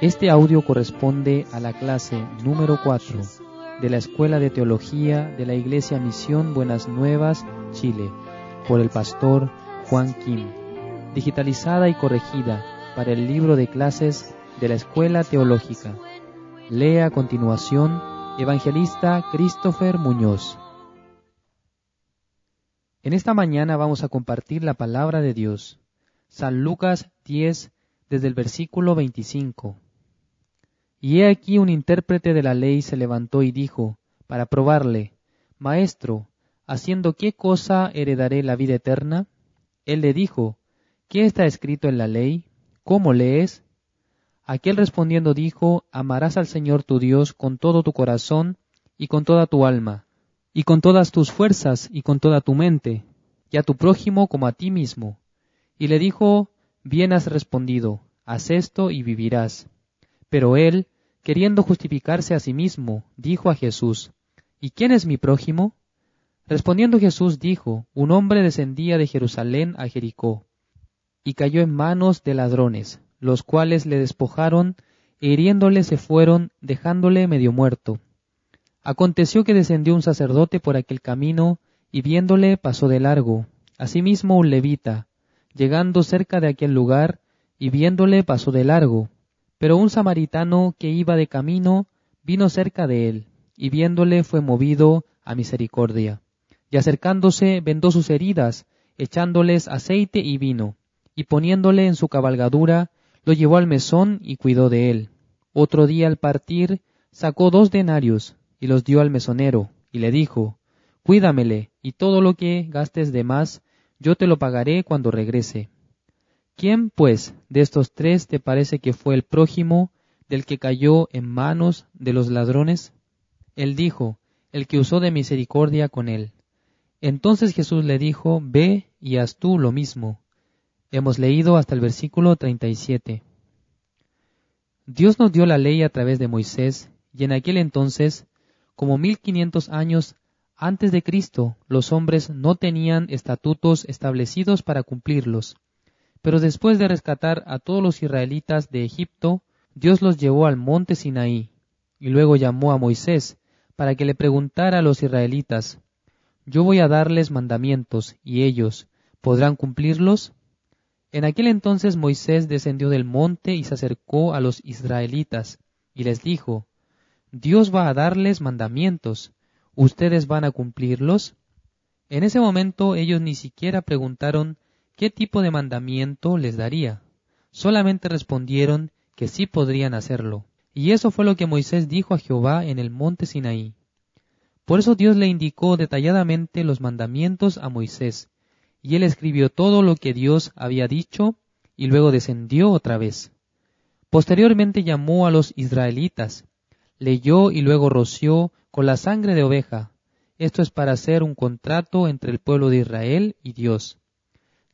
Este audio corresponde a la clase número 4 de la Escuela de Teología de la Iglesia Misión Buenas Nuevas, Chile, por el pastor Juan Kim, digitalizada y corregida para el libro de clases de la Escuela Teológica. Lee a continuación Evangelista Christopher Muñoz. En esta mañana vamos a compartir la palabra de Dios. San Lucas 10, desde el versículo 25. Y he aquí un intérprete de la ley se levantó y dijo, para probarle, Maestro, ¿haciendo qué cosa heredaré la vida eterna? Él le dijo, ¿qué está escrito en la ley? ¿Cómo lees? Aquel respondiendo dijo, Amarás al Señor tu Dios con todo tu corazón y con toda tu alma, y con todas tus fuerzas y con toda tu mente, y a tu prójimo como a ti mismo. Y le dijo, Bien has respondido, haz esto y vivirás. Pero él, queriendo justificarse a sí mismo, dijo a Jesús, ¿Y quién es mi prójimo? Respondiendo Jesús dijo, Un hombre descendía de Jerusalén a Jericó, y cayó en manos de ladrones, los cuales le despojaron, e hiriéndole se fueron, dejándole medio muerto. Aconteció que descendió un sacerdote por aquel camino, y viéndole pasó de largo. Asimismo un levita, llegando cerca de aquel lugar, y viéndole pasó de largo. Pero un samaritano que iba de camino vino cerca de él, y viéndole fue movido a misericordia. Y acercándose vendó sus heridas, echándoles aceite y vino, y poniéndole en su cabalgadura, lo llevó al mesón y cuidó de él. Otro día al partir, sacó dos denarios, y los dio al mesonero, y le dijo, Cuídamele, y todo lo que gastes de más, yo te lo pagaré cuando regrese. ¿Quién, pues, de estos tres te parece que fue el prójimo del que cayó en manos de los ladrones? Él dijo, el que usó de misericordia con él. Entonces Jesús le dijo, Ve y haz tú lo mismo. Hemos leído hasta el versículo 37. Dios nos dio la ley a través de Moisés, y en aquel entonces, como mil quinientos años antes de Cristo, los hombres no tenían estatutos establecidos para cumplirlos. Pero después de rescatar a todos los israelitas de Egipto, Dios los llevó al monte Sinaí, y luego llamó a Moisés para que le preguntara a los israelitas, Yo voy a darles mandamientos, y ellos, ¿podrán cumplirlos? En aquel entonces Moisés descendió del monte y se acercó a los israelitas, y les dijo, Dios va a darles mandamientos, ¿ustedes van a cumplirlos? En ese momento ellos ni siquiera preguntaron qué tipo de mandamiento les daría, solamente respondieron que sí podrían hacerlo. Y eso fue lo que Moisés dijo a Jehová en el monte Sinaí. Por eso Dios le indicó detalladamente los mandamientos a Moisés, y él escribió todo lo que Dios había dicho y luego descendió otra vez. Posteriormente llamó a los israelitas, leyó y luego roció con la sangre de oveja. Esto es para hacer un contrato entre el pueblo de Israel y Dios,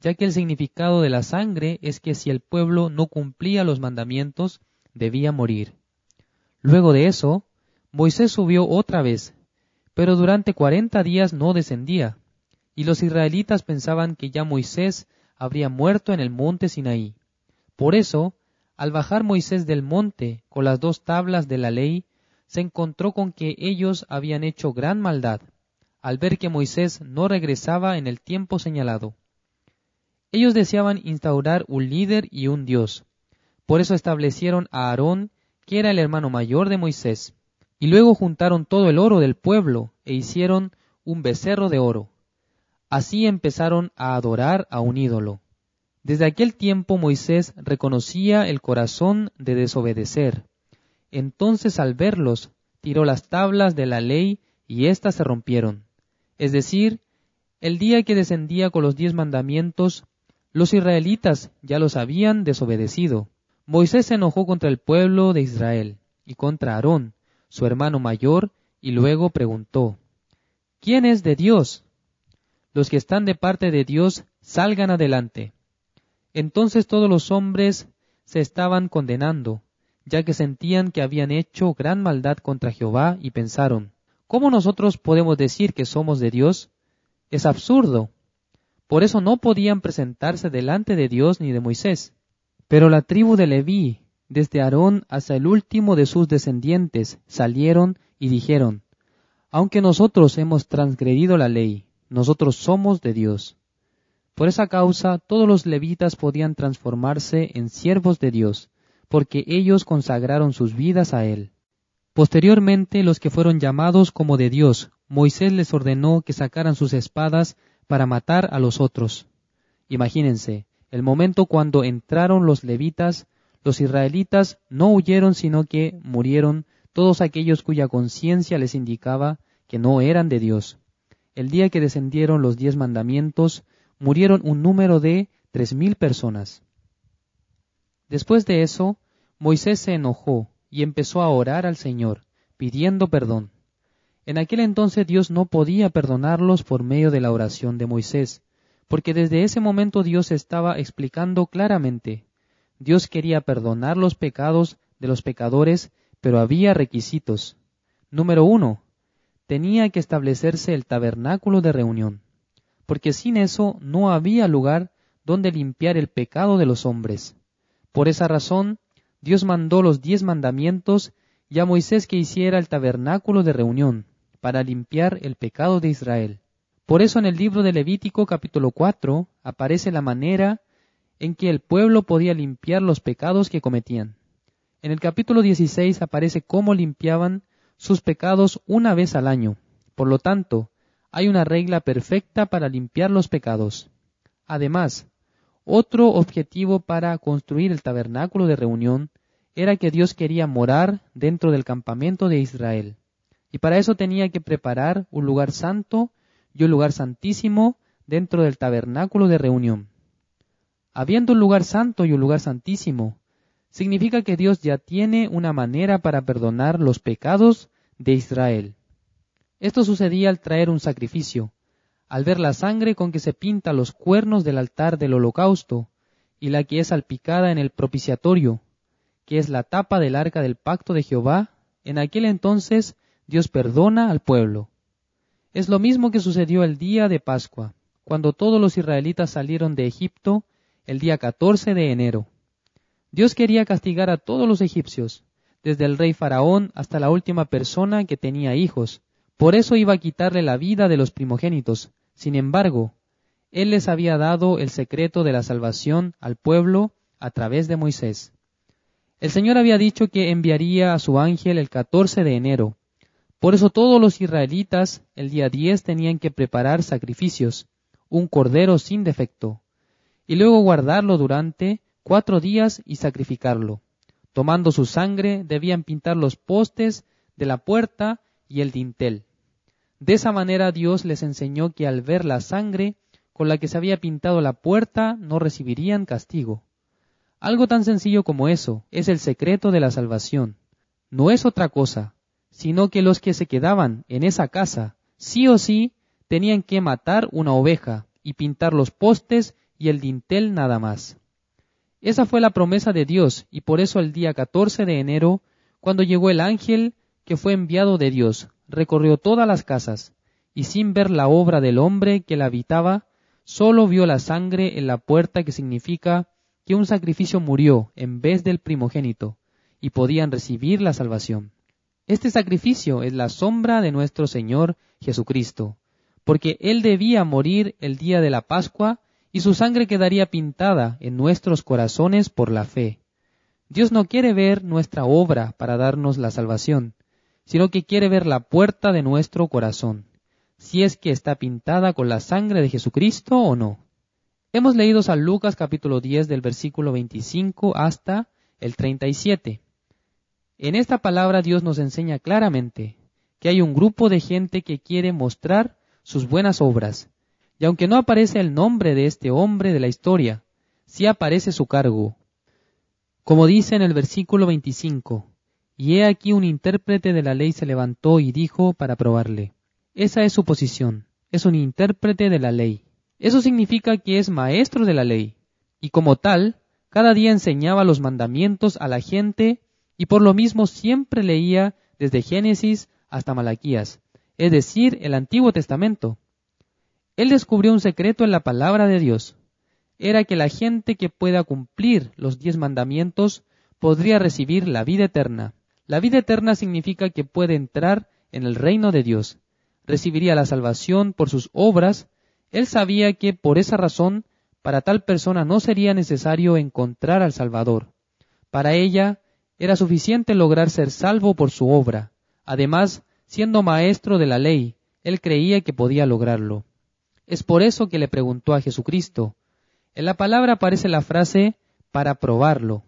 ya que el significado de la sangre es que si el pueblo no cumplía los mandamientos, debía morir. Luego de eso, Moisés subió otra vez, pero durante cuarenta días no descendía y los israelitas pensaban que ya Moisés habría muerto en el monte Sinaí. Por eso, al bajar Moisés del monte con las dos tablas de la ley, se encontró con que ellos habían hecho gran maldad, al ver que Moisés no regresaba en el tiempo señalado. Ellos deseaban instaurar un líder y un Dios. Por eso establecieron a Aarón, que era el hermano mayor de Moisés, y luego juntaron todo el oro del pueblo e hicieron un becerro de oro. Así empezaron a adorar a un ídolo. Desde aquel tiempo Moisés reconocía el corazón de desobedecer. Entonces al verlos, tiró las tablas de la ley y éstas se rompieron. Es decir, el día que descendía con los diez mandamientos, los israelitas ya los habían desobedecido. Moisés se enojó contra el pueblo de Israel y contra Aarón, su hermano mayor, y luego preguntó, ¿Quién es de Dios? los que están de parte de Dios salgan adelante. Entonces todos los hombres se estaban condenando, ya que sentían que habían hecho gran maldad contra Jehová y pensaron, ¿cómo nosotros podemos decir que somos de Dios? Es absurdo. Por eso no podían presentarse delante de Dios ni de Moisés. Pero la tribu de Leví, desde Aarón hasta el último de sus descendientes, salieron y dijeron, Aunque nosotros hemos transgredido la ley, nosotros somos de Dios. Por esa causa todos los levitas podían transformarse en siervos de Dios, porque ellos consagraron sus vidas a Él. Posteriormente los que fueron llamados como de Dios, Moisés les ordenó que sacaran sus espadas para matar a los otros. Imagínense, el momento cuando entraron los levitas, los israelitas no huyeron sino que murieron todos aquellos cuya conciencia les indicaba que no eran de Dios. El día que descendieron los diez mandamientos, murieron un número de tres mil personas. Después de eso, Moisés se enojó y empezó a orar al Señor, pidiendo perdón. En aquel entonces Dios no podía perdonarlos por medio de la oración de Moisés, porque desde ese momento Dios estaba explicando claramente. Dios quería perdonar los pecados de los pecadores, pero había requisitos. Número uno, tenía que establecerse el tabernáculo de reunión, porque sin eso no había lugar donde limpiar el pecado de los hombres. Por esa razón, Dios mandó los diez mandamientos y a Moisés que hiciera el tabernáculo de reunión para limpiar el pecado de Israel. Por eso en el libro de Levítico capítulo 4 aparece la manera en que el pueblo podía limpiar los pecados que cometían. En el capítulo 16 aparece cómo limpiaban sus pecados una vez al año. Por lo tanto, hay una regla perfecta para limpiar los pecados. Además, otro objetivo para construir el tabernáculo de reunión era que Dios quería morar dentro del campamento de Israel. Y para eso tenía que preparar un lugar santo y un lugar santísimo dentro del tabernáculo de reunión. Habiendo un lugar santo y un lugar santísimo, significa que Dios ya tiene una manera para perdonar los pecados de Israel. Esto sucedía al traer un sacrificio, al ver la sangre con que se pinta los cuernos del altar del holocausto y la que es salpicada en el propiciatorio, que es la tapa del arca del pacto de Jehová, en aquel entonces Dios perdona al pueblo. Es lo mismo que sucedió el día de Pascua, cuando todos los israelitas salieron de Egipto el día 14 de enero. Dios quería castigar a todos los egipcios, desde el rey Faraón hasta la última persona que tenía hijos. Por eso iba a quitarle la vida de los primogénitos, sin embargo, Él les había dado el secreto de la salvación al pueblo a través de Moisés. El Señor había dicho que enviaría a su ángel el 14 de enero. Por eso todos los israelitas el día 10 tenían que preparar sacrificios, un cordero sin defecto, y luego guardarlo durante cuatro días y sacrificarlo. Tomando su sangre debían pintar los postes de la puerta y el dintel. De esa manera Dios les enseñó que al ver la sangre con la que se había pintado la puerta no recibirían castigo. Algo tan sencillo como eso es el secreto de la salvación. No es otra cosa, sino que los que se quedaban en esa casa, sí o sí, tenían que matar una oveja y pintar los postes y el dintel nada más. Esa fue la promesa de Dios y por eso el día 14 de enero, cuando llegó el ángel que fue enviado de Dios recorrió todas las casas, y sin ver la obra del hombre que la habitaba, sólo vio la sangre en la puerta que significa que un sacrificio murió en vez del primogénito, y podían recibir la salvación. Este sacrificio es la sombra de nuestro Señor Jesucristo, porque Él debía morir el día de la Pascua y su sangre quedaría pintada en nuestros corazones por la fe. Dios no quiere ver nuestra obra para darnos la salvación, sino que quiere ver la puerta de nuestro corazón, si es que está pintada con la sangre de Jesucristo o no. Hemos leído San Lucas capítulo 10 del versículo 25 hasta el 37. En esta palabra Dios nos enseña claramente que hay un grupo de gente que quiere mostrar sus buenas obras, y aunque no aparece el nombre de este hombre de la historia, sí aparece su cargo. Como dice en el versículo 25, y he aquí un intérprete de la ley se levantó y dijo para probarle. Esa es su posición, es un intérprete de la ley. Eso significa que es maestro de la ley, y como tal, cada día enseñaba los mandamientos a la gente y por lo mismo siempre leía desde Génesis hasta Malaquías, es decir, el Antiguo Testamento. Él descubrió un secreto en la palabra de Dios. Era que la gente que pueda cumplir los diez mandamientos podría recibir la vida eterna. La vida eterna significa que puede entrar en el reino de Dios. Recibiría la salvación por sus obras. Él sabía que por esa razón para tal persona no sería necesario encontrar al Salvador. Para ella era suficiente lograr ser salvo por su obra. Además, siendo maestro de la ley, él creía que podía lograrlo. Es por eso que le preguntó a Jesucristo. En la palabra aparece la frase para probarlo.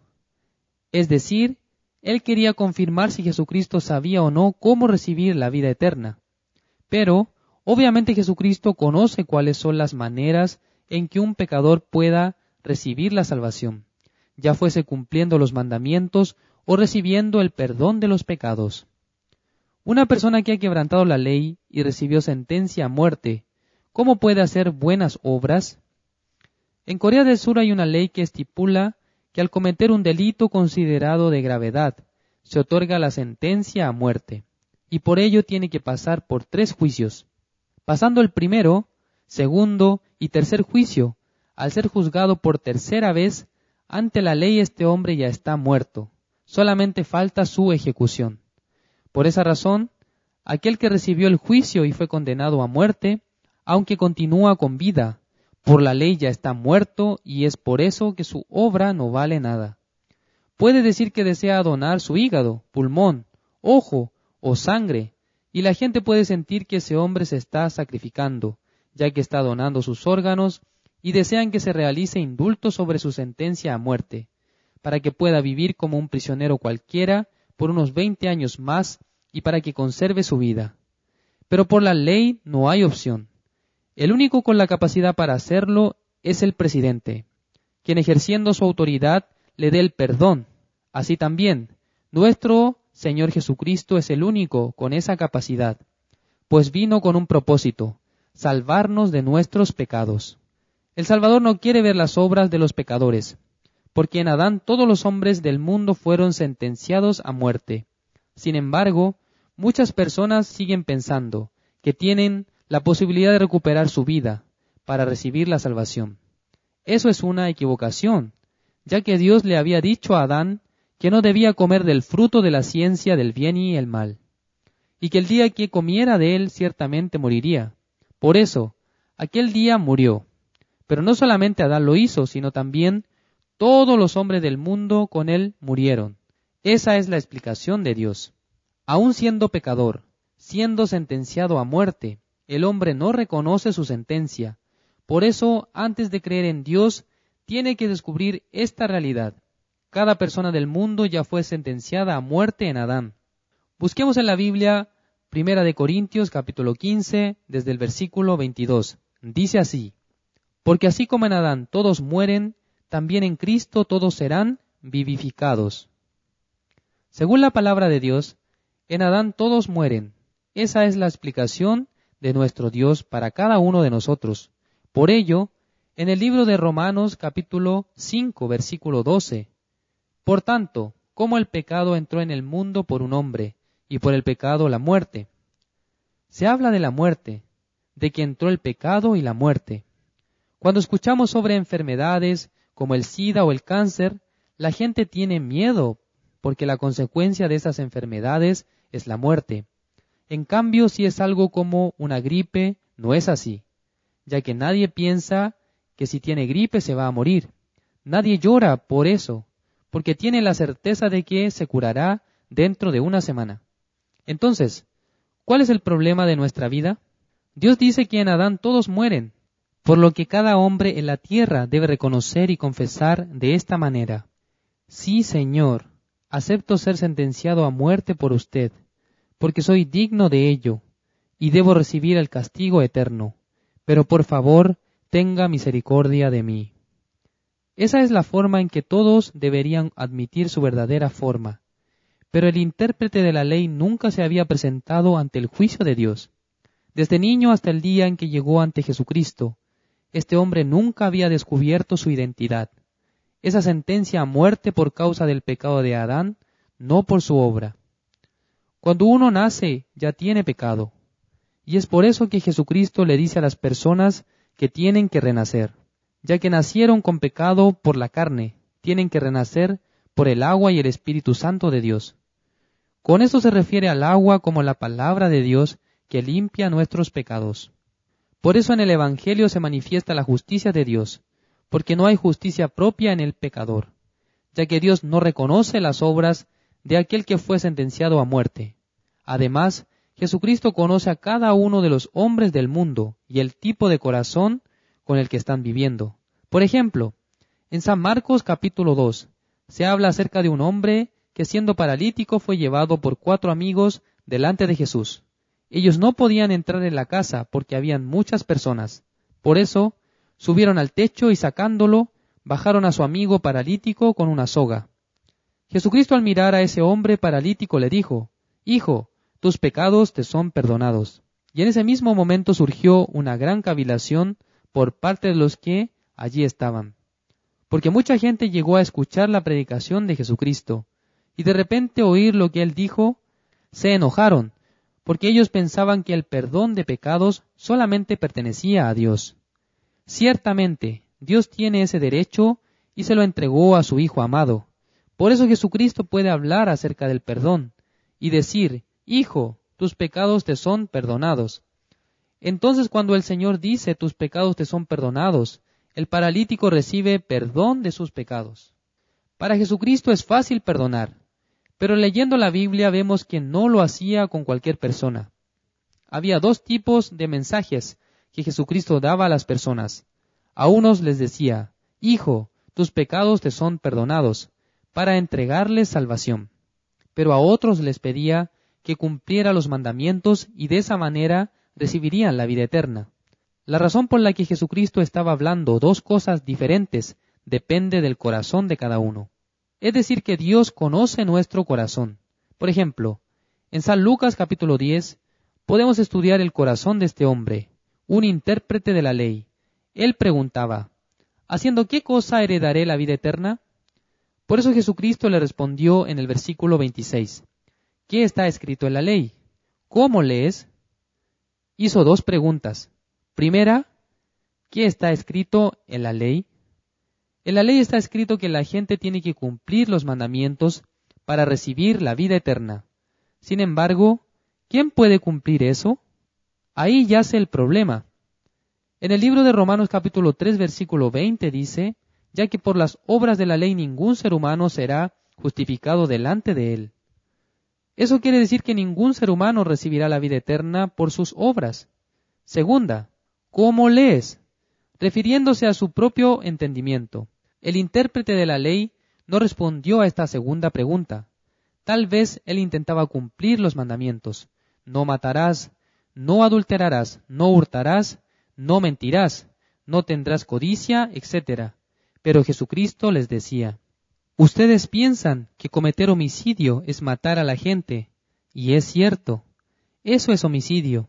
Es decir, él quería confirmar si Jesucristo sabía o no cómo recibir la vida eterna. Pero, obviamente Jesucristo conoce cuáles son las maneras en que un pecador pueda recibir la salvación, ya fuese cumpliendo los mandamientos o recibiendo el perdón de los pecados. Una persona que ha quebrantado la ley y recibió sentencia a muerte, ¿cómo puede hacer buenas obras? En Corea del Sur hay una ley que estipula que al cometer un delito considerado de gravedad, se otorga la sentencia a muerte, y por ello tiene que pasar por tres juicios. Pasando el primero, segundo y tercer juicio, al ser juzgado por tercera vez, ante la ley este hombre ya está muerto, solamente falta su ejecución. Por esa razón, aquel que recibió el juicio y fue condenado a muerte, aunque continúa con vida, por la ley ya está muerto y es por eso que su obra no vale nada. Puede decir que desea donar su hígado, pulmón, ojo o sangre, y la gente puede sentir que ese hombre se está sacrificando, ya que está donando sus órganos, y desean que se realice indulto sobre su sentencia a muerte, para que pueda vivir como un prisionero cualquiera por unos veinte años más y para que conserve su vida. Pero por la ley no hay opción. El único con la capacidad para hacerlo es el presidente, quien ejerciendo su autoridad le dé el perdón. Así también, nuestro Señor Jesucristo es el único con esa capacidad, pues vino con un propósito, salvarnos de nuestros pecados. El Salvador no quiere ver las obras de los pecadores, porque en Adán todos los hombres del mundo fueron sentenciados a muerte. Sin embargo, muchas personas siguen pensando que tienen la posibilidad de recuperar su vida para recibir la salvación. Eso es una equivocación, ya que Dios le había dicho a Adán que no debía comer del fruto de la ciencia del bien y el mal, y que el día que comiera de él ciertamente moriría. Por eso, aquel día murió. Pero no solamente Adán lo hizo, sino también todos los hombres del mundo con él murieron. Esa es la explicación de Dios. Aun siendo pecador, siendo sentenciado a muerte, el hombre no reconoce su sentencia. Por eso, antes de creer en Dios, tiene que descubrir esta realidad. Cada persona del mundo ya fue sentenciada a muerte en Adán. Busquemos en la Biblia Primera de Corintios capítulo 15 desde el versículo 22. Dice así, Porque así como en Adán todos mueren, también en Cristo todos serán vivificados. Según la palabra de Dios, en Adán todos mueren. Esa es la explicación de nuestro Dios para cada uno de nosotros. Por ello, en el libro de Romanos capítulo 5 versículo 12, Por tanto, como el pecado entró en el mundo por un hombre, y por el pecado la muerte. Se habla de la muerte, de que entró el pecado y la muerte. Cuando escuchamos sobre enfermedades como el SIDA o el cáncer, la gente tiene miedo porque la consecuencia de esas enfermedades es la muerte. En cambio, si es algo como una gripe, no es así, ya que nadie piensa que si tiene gripe se va a morir. Nadie llora por eso, porque tiene la certeza de que se curará dentro de una semana. Entonces, ¿cuál es el problema de nuestra vida? Dios dice que en Adán todos mueren, por lo que cada hombre en la tierra debe reconocer y confesar de esta manera. Sí, Señor, acepto ser sentenciado a muerte por usted, porque soy digno de ello, y debo recibir el castigo eterno, pero por favor, tenga misericordia de mí. Esa es la forma en que todos deberían admitir su verdadera forma, pero el intérprete de la ley nunca se había presentado ante el juicio de Dios. Desde niño hasta el día en que llegó ante Jesucristo, este hombre nunca había descubierto su identidad. Esa sentencia a muerte por causa del pecado de Adán, no por su obra. Cuando uno nace, ya tiene pecado. Y es por eso que Jesucristo le dice a las personas que tienen que renacer, ya que nacieron con pecado por la carne, tienen que renacer por el agua y el Espíritu Santo de Dios. Con esto se refiere al agua como la palabra de Dios que limpia nuestros pecados. Por eso en el Evangelio se manifiesta la justicia de Dios, porque no hay justicia propia en el pecador, ya que Dios no reconoce las obras de aquel que fue sentenciado a muerte. Además, Jesucristo conoce a cada uno de los hombres del mundo y el tipo de corazón con el que están viviendo. Por ejemplo, en San Marcos capítulo 2 se habla acerca de un hombre que siendo paralítico fue llevado por cuatro amigos delante de Jesús. Ellos no podían entrar en la casa porque habían muchas personas. Por eso, subieron al techo y sacándolo, bajaron a su amigo paralítico con una soga. Jesucristo al mirar a ese hombre paralítico le dijo, Hijo, tus pecados te son perdonados. Y en ese mismo momento surgió una gran cavilación por parte de los que allí estaban. Porque mucha gente llegó a escuchar la predicación de Jesucristo, y de repente oír lo que él dijo, se enojaron porque ellos pensaban que el perdón de pecados solamente pertenecía a Dios. Ciertamente, Dios tiene ese derecho y se lo entregó a su Hijo amado. Por eso Jesucristo puede hablar acerca del perdón y decir, Hijo, tus pecados te son perdonados. Entonces cuando el Señor dice tus pecados te son perdonados, el paralítico recibe perdón de sus pecados. Para Jesucristo es fácil perdonar, pero leyendo la Biblia vemos que no lo hacía con cualquier persona. Había dos tipos de mensajes que Jesucristo daba a las personas. A unos les decía, Hijo, tus pecados te son perdonados, para entregarles salvación. Pero a otros les pedía que cumpliera los mandamientos y de esa manera recibirían la vida eterna. La razón por la que Jesucristo estaba hablando dos cosas diferentes depende del corazón de cada uno. Es decir, que Dios conoce nuestro corazón. Por ejemplo, en San Lucas capítulo 10 podemos estudiar el corazón de este hombre, un intérprete de la ley. Él preguntaba, ¿haciendo qué cosa heredaré la vida eterna? Por eso Jesucristo le respondió en el versículo 26, ¿qué está escrito en la ley? ¿Cómo lees? Hizo dos preguntas. Primera, ¿qué está escrito en la ley? En la ley está escrito que la gente tiene que cumplir los mandamientos para recibir la vida eterna. Sin embargo, ¿quién puede cumplir eso? Ahí yace el problema. En el libro de Romanos capítulo 3 versículo 20 dice, ya que por las obras de la ley ningún ser humano será justificado delante de él. Eso quiere decir que ningún ser humano recibirá la vida eterna por sus obras. Segunda, ¿cómo lees? Refiriéndose a su propio entendimiento. El intérprete de la ley no respondió a esta segunda pregunta. Tal vez él intentaba cumplir los mandamientos. No matarás, no adulterarás, no hurtarás, no mentirás, no tendrás codicia, etc. Pero Jesucristo les decía, Ustedes piensan que cometer homicidio es matar a la gente, y es cierto, eso es homicidio.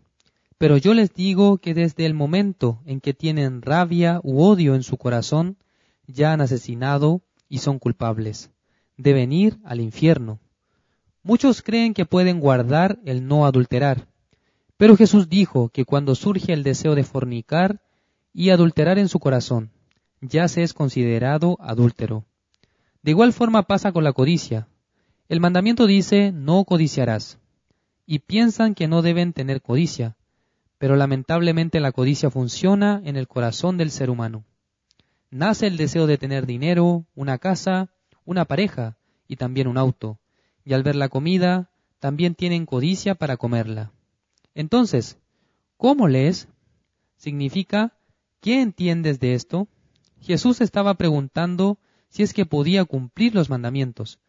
Pero yo les digo que desde el momento en que tienen rabia u odio en su corazón, ya han asesinado y son culpables. de venir al infierno. Muchos creen que pueden guardar el no adulterar, pero Jesús dijo que cuando surge el deseo de fornicar y adulterar en su corazón, ya se es considerado adúltero. De igual forma pasa con la codicia. El mandamiento dice no codiciarás, y piensan que no deben tener codicia, pero lamentablemente la codicia funciona en el corazón del ser humano nace el deseo de tener dinero, una casa, una pareja y también un auto, y al ver la comida, también tienen codicia para comerla. Entonces, ¿cómo lees? Significa, ¿qué entiendes de esto? Jesús estaba preguntando si es que podía cumplir los mandamientos.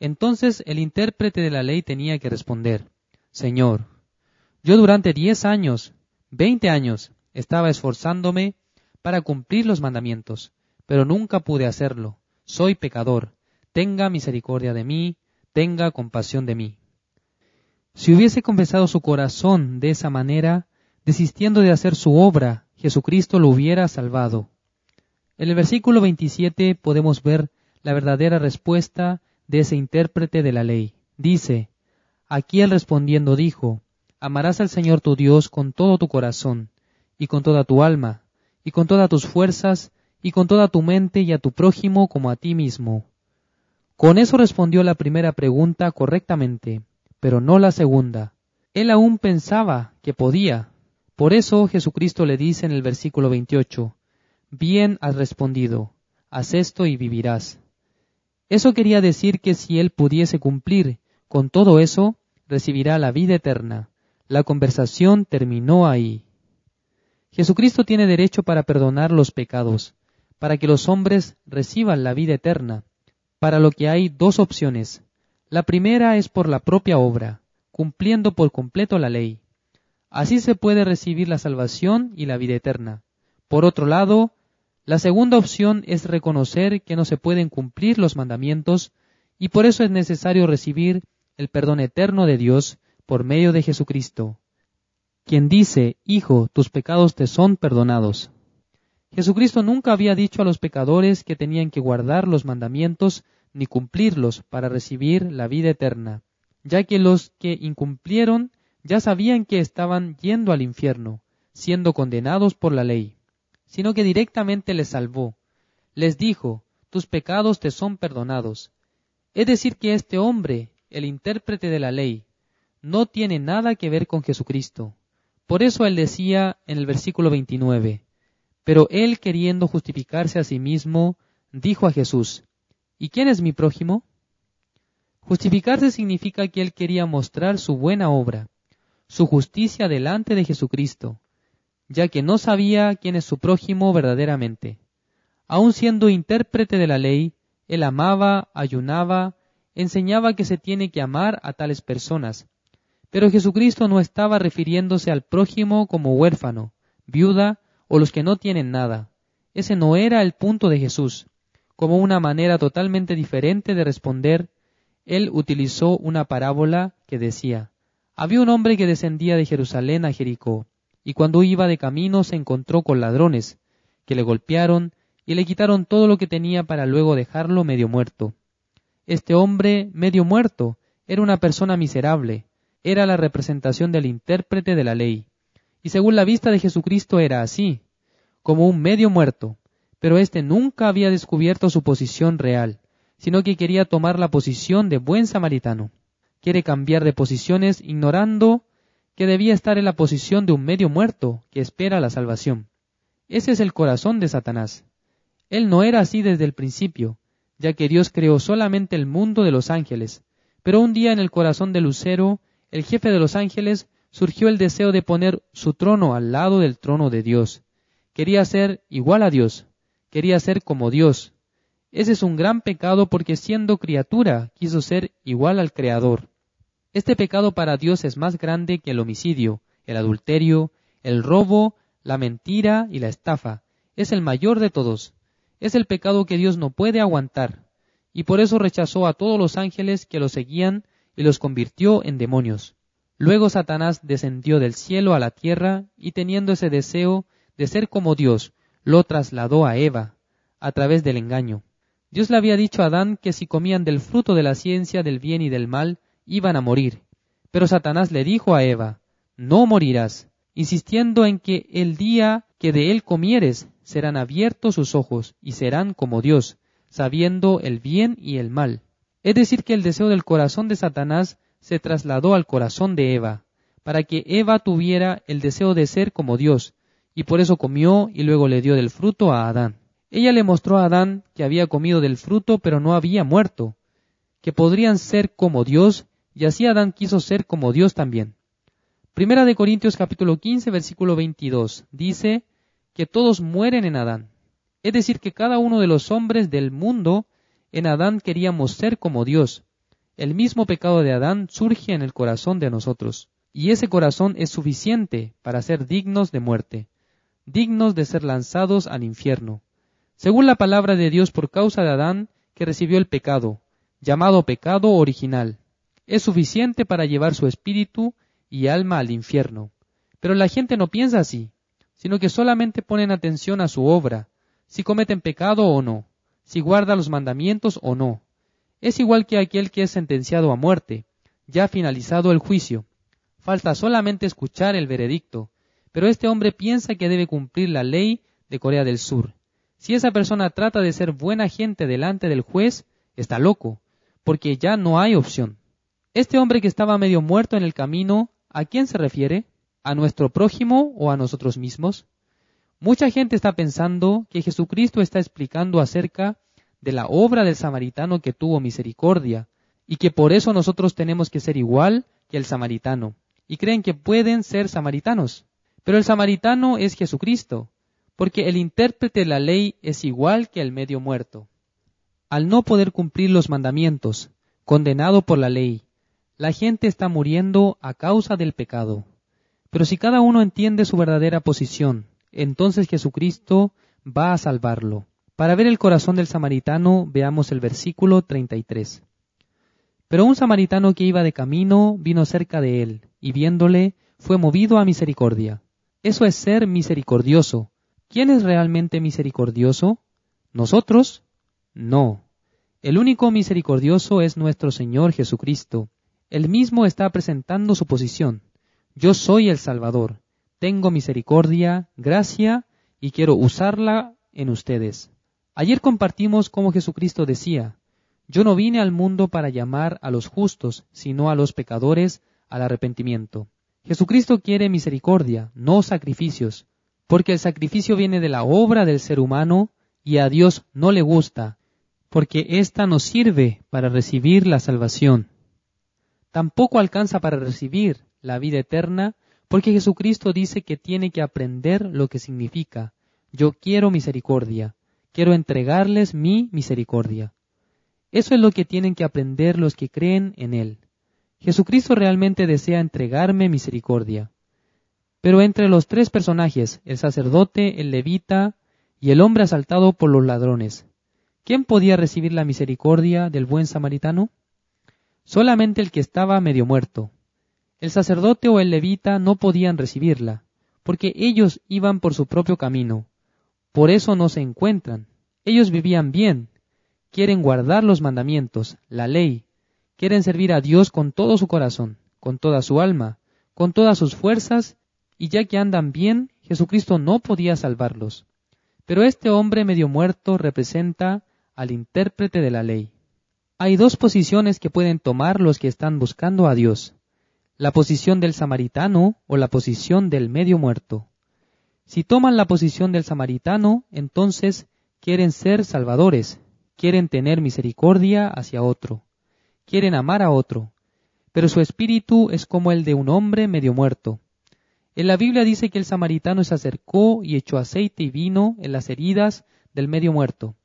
Entonces el intérprete de la ley tenía que responder, Señor, yo durante diez años, veinte años, estaba esforzándome para cumplir los mandamientos, pero nunca pude hacerlo. Soy pecador. Tenga misericordia de mí, tenga compasión de mí. Si hubiese confesado su corazón de esa manera, desistiendo de hacer su obra, Jesucristo lo hubiera salvado. En el versículo 27 podemos ver la verdadera respuesta de ese intérprete de la ley. Dice, aquí él respondiendo dijo, amarás al Señor tu Dios con todo tu corazón, y con toda tu alma, y con todas tus fuerzas, y con toda tu mente, y a tu prójimo como a ti mismo. Con eso respondió la primera pregunta correctamente, pero no la segunda. Él aún pensaba que podía. Por eso Jesucristo le dice en el versículo 28, Bien has respondido, haz esto y vivirás. Eso quería decir que si él pudiese cumplir con todo eso, recibirá la vida eterna. La conversación terminó ahí. Jesucristo tiene derecho para perdonar los pecados, para que los hombres reciban la vida eterna, para lo que hay dos opciones. La primera es por la propia obra, cumpliendo por completo la ley. Así se puede recibir la salvación y la vida eterna. Por otro lado, la segunda opción es reconocer que no se pueden cumplir los mandamientos y por eso es necesario recibir el perdón eterno de Dios por medio de Jesucristo, quien dice, Hijo, tus pecados te son perdonados. Jesucristo nunca había dicho a los pecadores que tenían que guardar los mandamientos ni cumplirlos para recibir la vida eterna, ya que los que incumplieron ya sabían que estaban yendo al infierno, siendo condenados por la ley sino que directamente les salvó. Les dijo, tus pecados te son perdonados. Es decir, que este hombre, el intérprete de la ley, no tiene nada que ver con Jesucristo. Por eso él decía en el versículo 29, pero él queriendo justificarse a sí mismo, dijo a Jesús, ¿y quién es mi prójimo? Justificarse significa que él quería mostrar su buena obra, su justicia delante de Jesucristo, ya que no sabía quién es su prójimo verdaderamente. Aun siendo intérprete de la ley, él amaba, ayunaba, enseñaba que se tiene que amar a tales personas. Pero Jesucristo no estaba refiriéndose al prójimo como huérfano, viuda o los que no tienen nada. Ese no era el punto de Jesús. Como una manera totalmente diferente de responder, él utilizó una parábola que decía, había un hombre que descendía de Jerusalén a Jericó, y cuando iba de camino se encontró con ladrones, que le golpearon y le quitaron todo lo que tenía para luego dejarlo medio muerto. Este hombre, medio muerto, era una persona miserable, era la representación del intérprete de la ley, y según la vista de Jesucristo era así, como un medio muerto, pero éste nunca había descubierto su posición real, sino que quería tomar la posición de buen samaritano. Quiere cambiar de posiciones ignorando que debía estar en la posición de un medio muerto que espera la salvación. Ese es el corazón de Satanás. Él no era así desde el principio, ya que Dios creó solamente el mundo de los ángeles, pero un día en el corazón de Lucero, el jefe de los ángeles, surgió el deseo de poner su trono al lado del trono de Dios. Quería ser igual a Dios, quería ser como Dios. Ese es un gran pecado porque siendo criatura quiso ser igual al Creador. Este pecado para Dios es más grande que el homicidio, el adulterio, el robo, la mentira y la estafa. Es el mayor de todos. Es el pecado que Dios no puede aguantar. Y por eso rechazó a todos los ángeles que lo seguían y los convirtió en demonios. Luego Satanás descendió del cielo a la tierra y teniendo ese deseo de ser como Dios, lo trasladó a Eva, a través del engaño. Dios le había dicho a Adán que si comían del fruto de la ciencia del bien y del mal, iban a morir. Pero Satanás le dijo a Eva, no morirás, insistiendo en que el día que de él comieres serán abiertos sus ojos y serán como Dios, sabiendo el bien y el mal. Es decir, que el deseo del corazón de Satanás se trasladó al corazón de Eva, para que Eva tuviera el deseo de ser como Dios, y por eso comió y luego le dio del fruto a Adán. Ella le mostró a Adán que había comido del fruto pero no había muerto, que podrían ser como Dios y así Adán quiso ser como Dios también. Primera de Corintios capítulo 15 versículo 22 dice que todos mueren en Adán. Es decir, que cada uno de los hombres del mundo en Adán queríamos ser como Dios. El mismo pecado de Adán surge en el corazón de nosotros, y ese corazón es suficiente para ser dignos de muerte, dignos de ser lanzados al infierno. Según la palabra de Dios por causa de Adán, que recibió el pecado, llamado pecado original, es suficiente para llevar su espíritu y alma al infierno. Pero la gente no piensa así, sino que solamente ponen atención a su obra, si cometen pecado o no, si guarda los mandamientos o no. Es igual que aquel que es sentenciado a muerte, ya finalizado el juicio. Falta solamente escuchar el veredicto. Pero este hombre piensa que debe cumplir la ley de Corea del Sur. Si esa persona trata de ser buena gente delante del juez, está loco, porque ya no hay opción. Este hombre que estaba medio muerto en el camino, ¿a quién se refiere? ¿A nuestro prójimo o a nosotros mismos? Mucha gente está pensando que Jesucristo está explicando acerca de la obra del samaritano que tuvo misericordia, y que por eso nosotros tenemos que ser igual que el samaritano, y creen que pueden ser samaritanos. Pero el samaritano es Jesucristo, porque el intérprete de la ley es igual que el medio muerto. Al no poder cumplir los mandamientos, condenado por la ley, la gente está muriendo a causa del pecado. Pero si cada uno entiende su verdadera posición, entonces Jesucristo va a salvarlo. Para ver el corazón del samaritano, veamos el versículo 33. Pero un samaritano que iba de camino vino cerca de él, y viéndole, fue movido a misericordia. Eso es ser misericordioso. ¿Quién es realmente misericordioso? ¿Nosotros? No. El único misericordioso es nuestro Señor Jesucristo. Él mismo está presentando su posición. Yo soy el Salvador. Tengo misericordia, gracia, y quiero usarla en ustedes. Ayer compartimos cómo Jesucristo decía, yo no vine al mundo para llamar a los justos, sino a los pecadores al arrepentimiento. Jesucristo quiere misericordia, no sacrificios, porque el sacrificio viene de la obra del ser humano y a Dios no le gusta, porque ésta no sirve para recibir la salvación. Tampoco alcanza para recibir la vida eterna, porque Jesucristo dice que tiene que aprender lo que significa. Yo quiero misericordia, quiero entregarles mi misericordia. Eso es lo que tienen que aprender los que creen en Él. Jesucristo realmente desea entregarme misericordia. Pero entre los tres personajes, el sacerdote, el levita y el hombre asaltado por los ladrones, ¿quién podía recibir la misericordia del buen samaritano? Solamente el que estaba medio muerto. El sacerdote o el levita no podían recibirla, porque ellos iban por su propio camino. Por eso no se encuentran. Ellos vivían bien, quieren guardar los mandamientos, la ley, quieren servir a Dios con todo su corazón, con toda su alma, con todas sus fuerzas, y ya que andan bien, Jesucristo no podía salvarlos. Pero este hombre medio muerto representa al intérprete de la ley. Hay dos posiciones que pueden tomar los que están buscando a Dios, la posición del samaritano o la posición del medio muerto. Si toman la posición del samaritano, entonces quieren ser salvadores, quieren tener misericordia hacia otro, quieren amar a otro, pero su espíritu es como el de un hombre medio muerto. En la Biblia dice que el samaritano se acercó y echó aceite y vino en las heridas del medio muerto.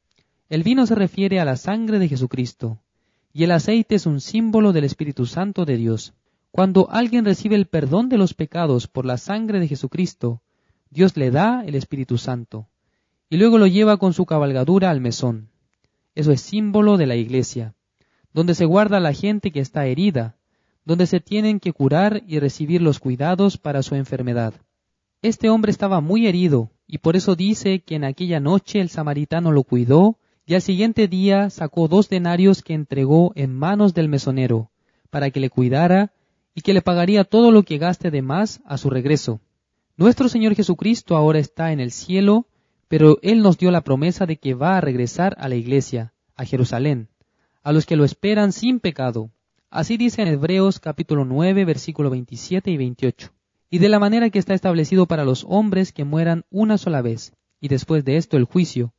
El vino se refiere a la sangre de Jesucristo, y el aceite es un símbolo del Espíritu Santo de Dios. Cuando alguien recibe el perdón de los pecados por la sangre de Jesucristo, Dios le da el Espíritu Santo, y luego lo lleva con su cabalgadura al mesón. Eso es símbolo de la iglesia, donde se guarda la gente que está herida, donde se tienen que curar y recibir los cuidados para su enfermedad. Este hombre estaba muy herido, y por eso dice que en aquella noche el samaritano lo cuidó, y al siguiente día sacó dos denarios que entregó en manos del mesonero, para que le cuidara y que le pagaría todo lo que gaste de más a su regreso. Nuestro Señor Jesucristo ahora está en el cielo pero Él nos dio la promesa de que va a regresar a la iglesia, a Jerusalén, a los que lo esperan sin pecado. Así dice en Hebreos capítulo 9, versículo 27 y 28. Y de la manera que está establecido para los hombres que mueran una sola vez, y después de esto el juicio.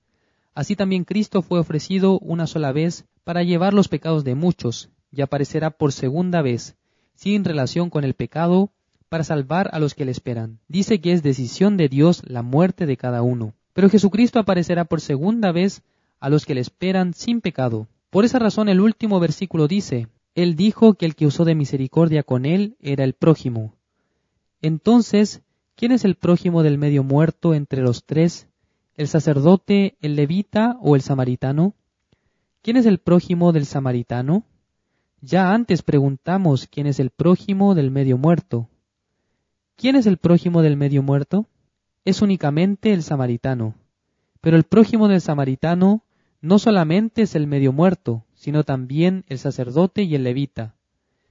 Así también Cristo fue ofrecido una sola vez para llevar los pecados de muchos, y aparecerá por segunda vez, sin relación con el pecado, para salvar a los que le esperan. Dice que es decisión de Dios la muerte de cada uno. Pero Jesucristo aparecerá por segunda vez a los que le esperan sin pecado. Por esa razón el último versículo dice, Él dijo que el que usó de misericordia con él era el prójimo. Entonces, ¿quién es el prójimo del medio muerto entre los tres? ¿El sacerdote, el levita o el samaritano? ¿Quién es el prójimo del samaritano? Ya antes preguntamos quién es el prójimo del medio muerto. ¿Quién es el prójimo del medio muerto? es únicamente el samaritano. Pero el prójimo del samaritano no solamente es el medio muerto, sino también el sacerdote y el levita.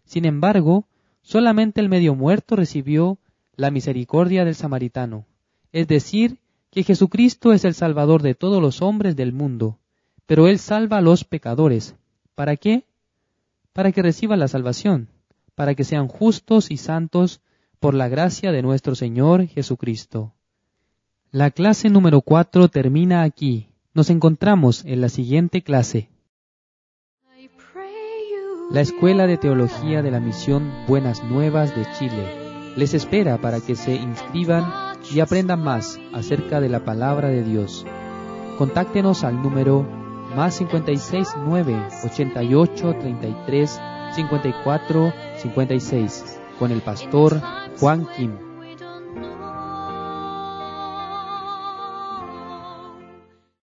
Sin embargo, Solamente el medio muerto recibió la misericordia del samaritano, es decir, que Jesucristo es el Salvador de todos los hombres del mundo, pero Él salva a los pecadores. ¿Para qué? Para que reciban la salvación, para que sean justos y santos por la gracia de nuestro Señor Jesucristo. La clase número 4 termina aquí. Nos encontramos en la siguiente clase. La Escuela de Teología de la Misión Buenas Nuevas de Chile les espera para que se inscriban y aprendan más acerca de la palabra de Dios. Contáctenos al número más 56 9 88 33 54 56 con el pastor Juan Kim.